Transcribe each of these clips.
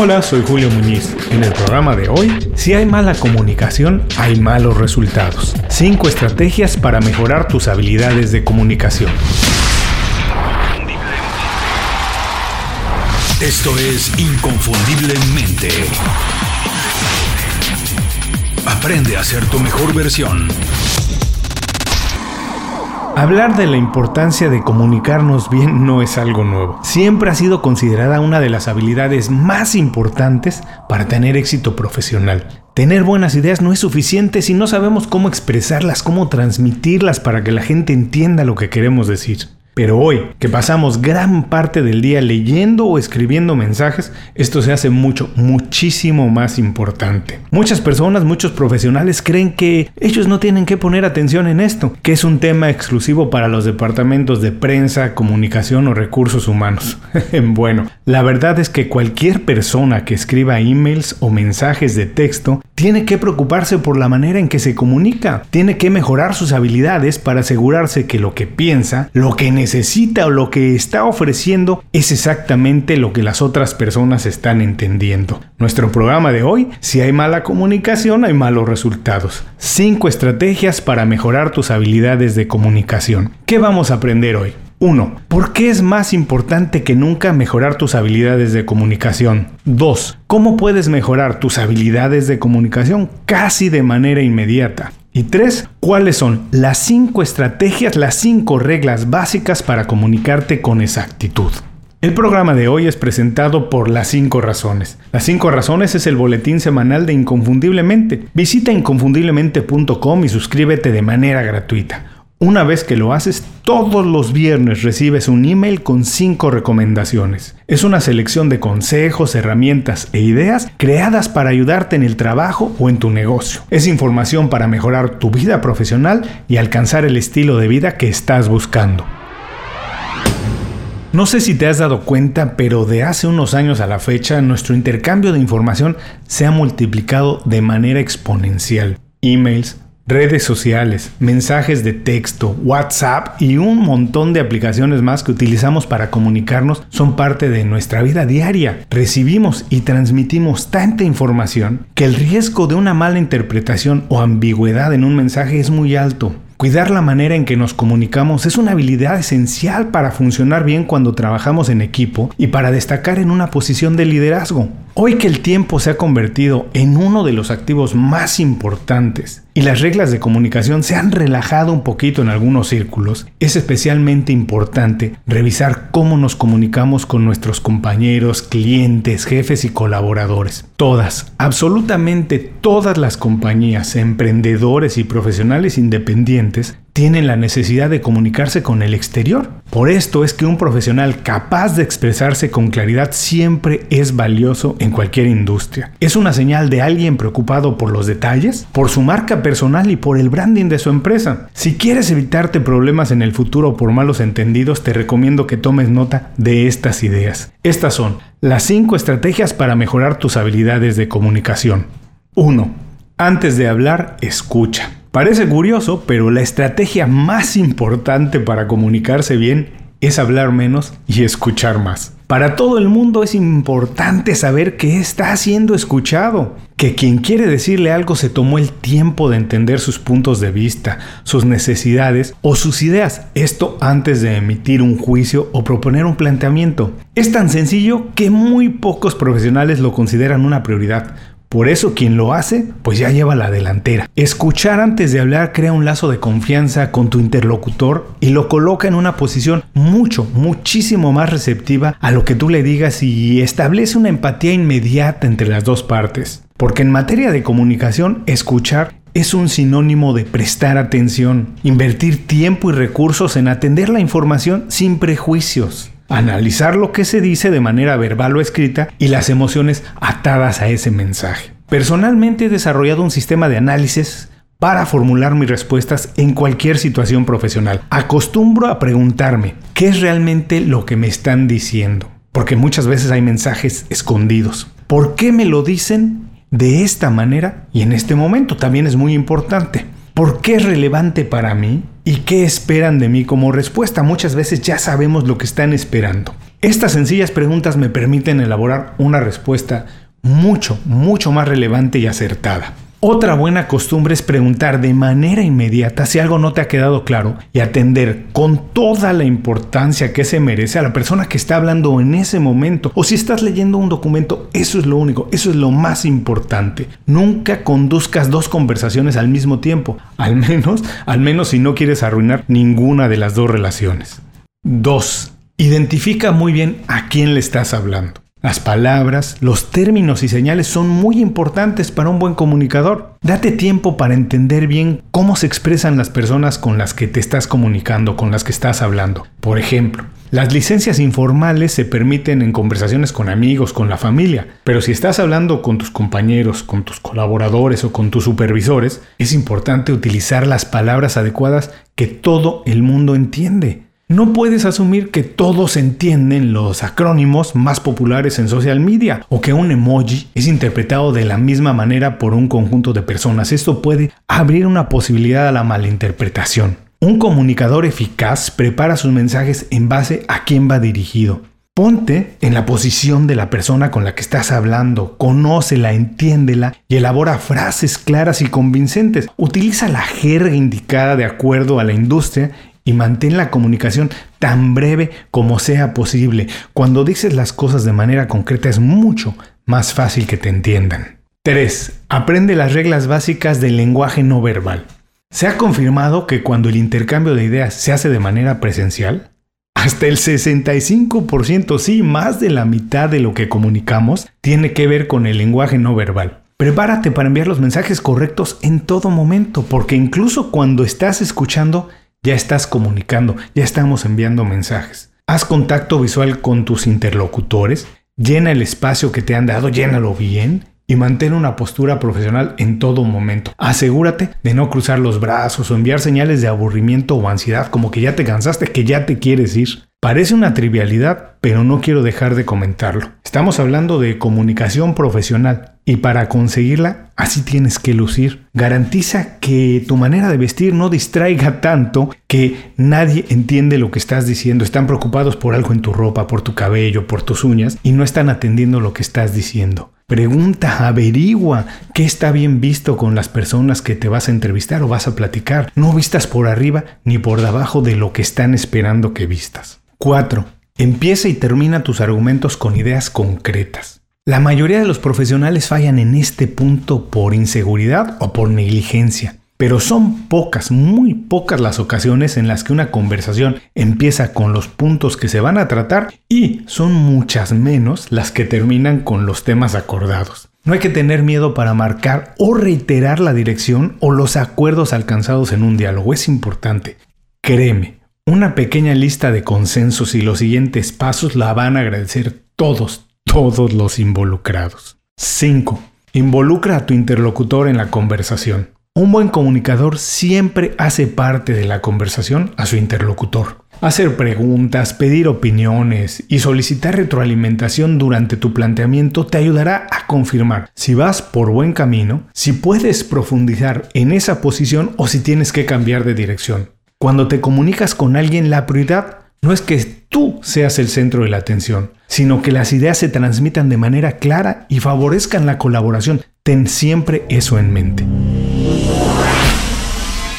Hola, soy Julio Muñiz. En el programa de hoy, si hay mala comunicación, hay malos resultados. 5 estrategias para mejorar tus habilidades de comunicación. Esto es Inconfundiblemente. Aprende a ser tu mejor versión. Hablar de la importancia de comunicarnos bien no es algo nuevo. Siempre ha sido considerada una de las habilidades más importantes para tener éxito profesional. Tener buenas ideas no es suficiente si no sabemos cómo expresarlas, cómo transmitirlas para que la gente entienda lo que queremos decir. Pero hoy, que pasamos gran parte del día leyendo o escribiendo mensajes, esto se hace mucho, muchísimo más importante. Muchas personas, muchos profesionales creen que ellos no tienen que poner atención en esto, que es un tema exclusivo para los departamentos de prensa, comunicación o recursos humanos. bueno, la verdad es que cualquier persona que escriba emails o mensajes de texto tiene que preocuparse por la manera en que se comunica, tiene que mejorar sus habilidades para asegurarse que lo que piensa, lo que necesita o lo que está ofreciendo es exactamente lo que las otras personas están entendiendo. Nuestro programa de hoy, si hay mala comunicación, hay malos resultados. 5 estrategias para mejorar tus habilidades de comunicación. ¿Qué vamos a aprender hoy? 1. ¿Por qué es más importante que nunca mejorar tus habilidades de comunicación? 2. ¿Cómo puedes mejorar tus habilidades de comunicación casi de manera inmediata? Y 3. ¿Cuáles son las 5 estrategias, las 5 reglas básicas para comunicarte con exactitud? El programa de hoy es presentado por Las 5 Razones. Las 5 Razones es el boletín semanal de Inconfundiblemente. Visita inconfundiblemente.com y suscríbete de manera gratuita. Una vez que lo haces, todos los viernes recibes un email con 5 recomendaciones. Es una selección de consejos, herramientas e ideas creadas para ayudarte en el trabajo o en tu negocio. Es información para mejorar tu vida profesional y alcanzar el estilo de vida que estás buscando. No sé si te has dado cuenta, pero de hace unos años a la fecha nuestro intercambio de información se ha multiplicado de manera exponencial. Emails, redes sociales, mensajes de texto, WhatsApp y un montón de aplicaciones más que utilizamos para comunicarnos son parte de nuestra vida diaria. Recibimos y transmitimos tanta información que el riesgo de una mala interpretación o ambigüedad en un mensaje es muy alto. Cuidar la manera en que nos comunicamos es una habilidad esencial para funcionar bien cuando trabajamos en equipo y para destacar en una posición de liderazgo. Hoy que el tiempo se ha convertido en uno de los activos más importantes y las reglas de comunicación se han relajado un poquito en algunos círculos, es especialmente importante revisar cómo nos comunicamos con nuestros compañeros, clientes, jefes y colaboradores. Todas, absolutamente todas las compañías, emprendedores y profesionales independientes tienen la necesidad de comunicarse con el exterior. Por esto es que un profesional capaz de expresarse con claridad siempre es valioso en cualquier industria. Es una señal de alguien preocupado por los detalles, por su marca personal y por el branding de su empresa. Si quieres evitarte problemas en el futuro por malos entendidos, te recomiendo que tomes nota de estas ideas. Estas son las 5 estrategias para mejorar tus habilidades de comunicación. 1. Antes de hablar, escucha. Parece curioso, pero la estrategia más importante para comunicarse bien es hablar menos y escuchar más. Para todo el mundo es importante saber que está siendo escuchado, que quien quiere decirle algo se tomó el tiempo de entender sus puntos de vista, sus necesidades o sus ideas, esto antes de emitir un juicio o proponer un planteamiento. Es tan sencillo que muy pocos profesionales lo consideran una prioridad, por eso quien lo hace, pues ya lleva la delantera. Escuchar antes de hablar crea un lazo de confianza con tu interlocutor y lo coloca en una posición mucho, muchísimo más receptiva a lo que tú le digas y establece una empatía inmediata entre las dos partes. Porque en materia de comunicación, escuchar es un sinónimo de prestar atención, invertir tiempo y recursos en atender la información sin prejuicios analizar lo que se dice de manera verbal o escrita y las emociones atadas a ese mensaje. Personalmente he desarrollado un sistema de análisis para formular mis respuestas en cualquier situación profesional. Acostumbro a preguntarme, ¿qué es realmente lo que me están diciendo? Porque muchas veces hay mensajes escondidos. ¿Por qué me lo dicen de esta manera y en este momento? También es muy importante. ¿Por qué es relevante para mí? ¿Y qué esperan de mí como respuesta? Muchas veces ya sabemos lo que están esperando. Estas sencillas preguntas me permiten elaborar una respuesta mucho, mucho más relevante y acertada. Otra buena costumbre es preguntar de manera inmediata si algo no te ha quedado claro y atender con toda la importancia que se merece a la persona que está hablando en ese momento. O si estás leyendo un documento, eso es lo único, eso es lo más importante. Nunca conduzcas dos conversaciones al mismo tiempo, al menos, al menos si no quieres arruinar ninguna de las dos relaciones. 2. Identifica muy bien a quién le estás hablando. Las palabras, los términos y señales son muy importantes para un buen comunicador. Date tiempo para entender bien cómo se expresan las personas con las que te estás comunicando, con las que estás hablando. Por ejemplo, las licencias informales se permiten en conversaciones con amigos, con la familia, pero si estás hablando con tus compañeros, con tus colaboradores o con tus supervisores, es importante utilizar las palabras adecuadas que todo el mundo entiende. No puedes asumir que todos entienden los acrónimos más populares en social media o que un emoji es interpretado de la misma manera por un conjunto de personas. Esto puede abrir una posibilidad a la malinterpretación. Un comunicador eficaz prepara sus mensajes en base a quién va dirigido. Ponte en la posición de la persona con la que estás hablando, conócela, entiéndela y elabora frases claras y convincentes. Utiliza la jerga indicada de acuerdo a la industria y mantén la comunicación tan breve como sea posible. Cuando dices las cosas de manera concreta es mucho más fácil que te entiendan. 3. Aprende las reglas básicas del lenguaje no verbal. Se ha confirmado que cuando el intercambio de ideas se hace de manera presencial, hasta el 65%, sí, más de la mitad de lo que comunicamos, tiene que ver con el lenguaje no verbal. Prepárate para enviar los mensajes correctos en todo momento, porque incluso cuando estás escuchando, ya estás comunicando, ya estamos enviando mensajes. Haz contacto visual con tus interlocutores, llena el espacio que te han dado, llénalo bien y mantén una postura profesional en todo momento. Asegúrate de no cruzar los brazos o enviar señales de aburrimiento o ansiedad como que ya te cansaste, que ya te quieres ir. Parece una trivialidad, pero no quiero dejar de comentarlo. Estamos hablando de comunicación profesional y para conseguirla así tienes que lucir. Garantiza que tu manera de vestir no distraiga tanto que nadie entiende lo que estás diciendo. Están preocupados por algo en tu ropa, por tu cabello, por tus uñas y no están atendiendo lo que estás diciendo. Pregunta, averigua qué está bien visto con las personas que te vas a entrevistar o vas a platicar. No vistas por arriba ni por debajo de lo que están esperando que vistas. 4. Empieza y termina tus argumentos con ideas concretas. La mayoría de los profesionales fallan en este punto por inseguridad o por negligencia, pero son pocas, muy pocas las ocasiones en las que una conversación empieza con los puntos que se van a tratar y son muchas menos las que terminan con los temas acordados. No hay que tener miedo para marcar o reiterar la dirección o los acuerdos alcanzados en un diálogo. Es importante. Créeme, una pequeña lista de consensos y los siguientes pasos la van a agradecer todos, todos los involucrados. 5. Involucra a tu interlocutor en la conversación. Un buen comunicador siempre hace parte de la conversación a su interlocutor. Hacer preguntas, pedir opiniones y solicitar retroalimentación durante tu planteamiento te ayudará a confirmar si vas por buen camino, si puedes profundizar en esa posición o si tienes que cambiar de dirección. Cuando te comunicas con alguien, la prioridad no es que tú seas el centro de la atención, sino que las ideas se transmitan de manera clara y favorezcan la colaboración. Ten siempre eso en mente.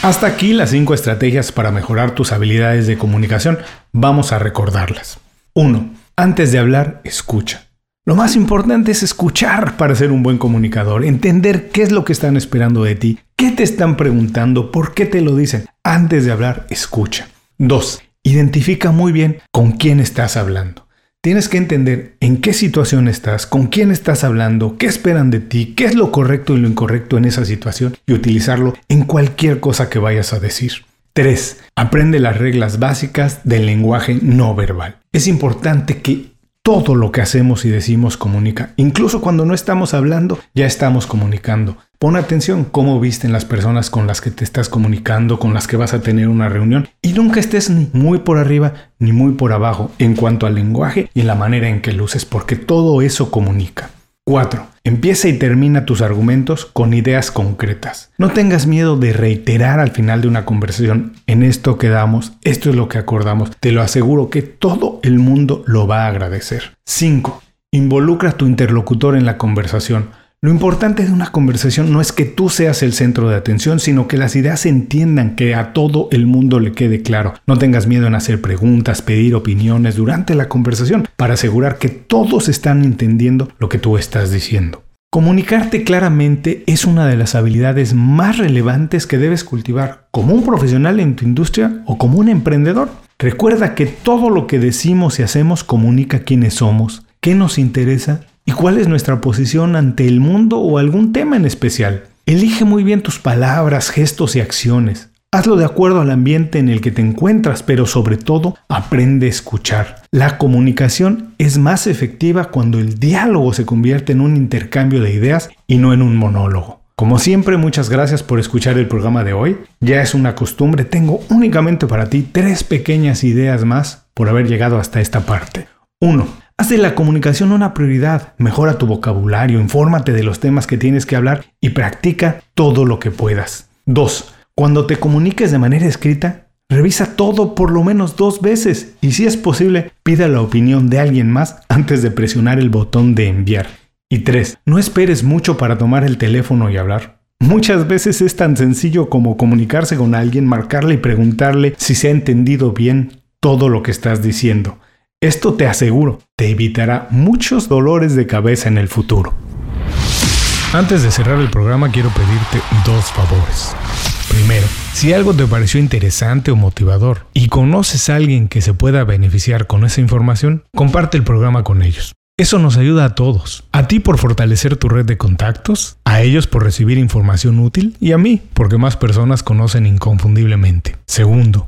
Hasta aquí las 5 estrategias para mejorar tus habilidades de comunicación. Vamos a recordarlas. 1. Antes de hablar, escucha. Lo más importante es escuchar para ser un buen comunicador, entender qué es lo que están esperando de ti, qué te están preguntando, por qué te lo dicen. Antes de hablar, escucha. 2. Identifica muy bien con quién estás hablando. Tienes que entender en qué situación estás, con quién estás hablando, qué esperan de ti, qué es lo correcto y lo incorrecto en esa situación y utilizarlo en cualquier cosa que vayas a decir. 3. Aprende las reglas básicas del lenguaje no verbal. Es importante que todo lo que hacemos y decimos comunica. Incluso cuando no estamos hablando, ya estamos comunicando. Pon atención cómo visten las personas con las que te estás comunicando, con las que vas a tener una reunión. Y nunca estés ni muy por arriba ni muy por abajo en cuanto al lenguaje y la manera en que luces, porque todo eso comunica. 4. Empieza y termina tus argumentos con ideas concretas. No tengas miedo de reiterar al final de una conversación, en esto quedamos, esto es lo que acordamos. Te lo aseguro que todo el mundo lo va a agradecer. 5. Involucra a tu interlocutor en la conversación. Lo importante de una conversación no es que tú seas el centro de atención, sino que las ideas entiendan, que a todo el mundo le quede claro. No tengas miedo en hacer preguntas, pedir opiniones durante la conversación para asegurar que todos están entendiendo lo que tú estás diciendo. Comunicarte claramente es una de las habilidades más relevantes que debes cultivar como un profesional en tu industria o como un emprendedor. Recuerda que todo lo que decimos y hacemos comunica quiénes somos, qué nos interesa y cuál es nuestra posición ante el mundo o algún tema en especial. Elige muy bien tus palabras, gestos y acciones. Hazlo de acuerdo al ambiente en el que te encuentras, pero sobre todo aprende a escuchar. La comunicación es más efectiva cuando el diálogo se convierte en un intercambio de ideas y no en un monólogo. Como siempre, muchas gracias por escuchar el programa de hoy. Ya es una costumbre, tengo únicamente para ti tres pequeñas ideas más por haber llegado hasta esta parte. 1. Haz de la comunicación una prioridad, mejora tu vocabulario, infórmate de los temas que tienes que hablar y practica todo lo que puedas. 2. Cuando te comuniques de manera escrita, revisa todo por lo menos dos veces y si es posible, pida la opinión de alguien más antes de presionar el botón de enviar. Y 3. No esperes mucho para tomar el teléfono y hablar. Muchas veces es tan sencillo como comunicarse con alguien, marcarle y preguntarle si se ha entendido bien todo lo que estás diciendo. Esto te aseguro, te evitará muchos dolores de cabeza en el futuro. Antes de cerrar el programa quiero pedirte dos favores. Primero, si algo te pareció interesante o motivador y conoces a alguien que se pueda beneficiar con esa información, comparte el programa con ellos. Eso nos ayuda a todos. A ti por fortalecer tu red de contactos, a ellos por recibir información útil y a mí porque más personas conocen inconfundiblemente. Segundo,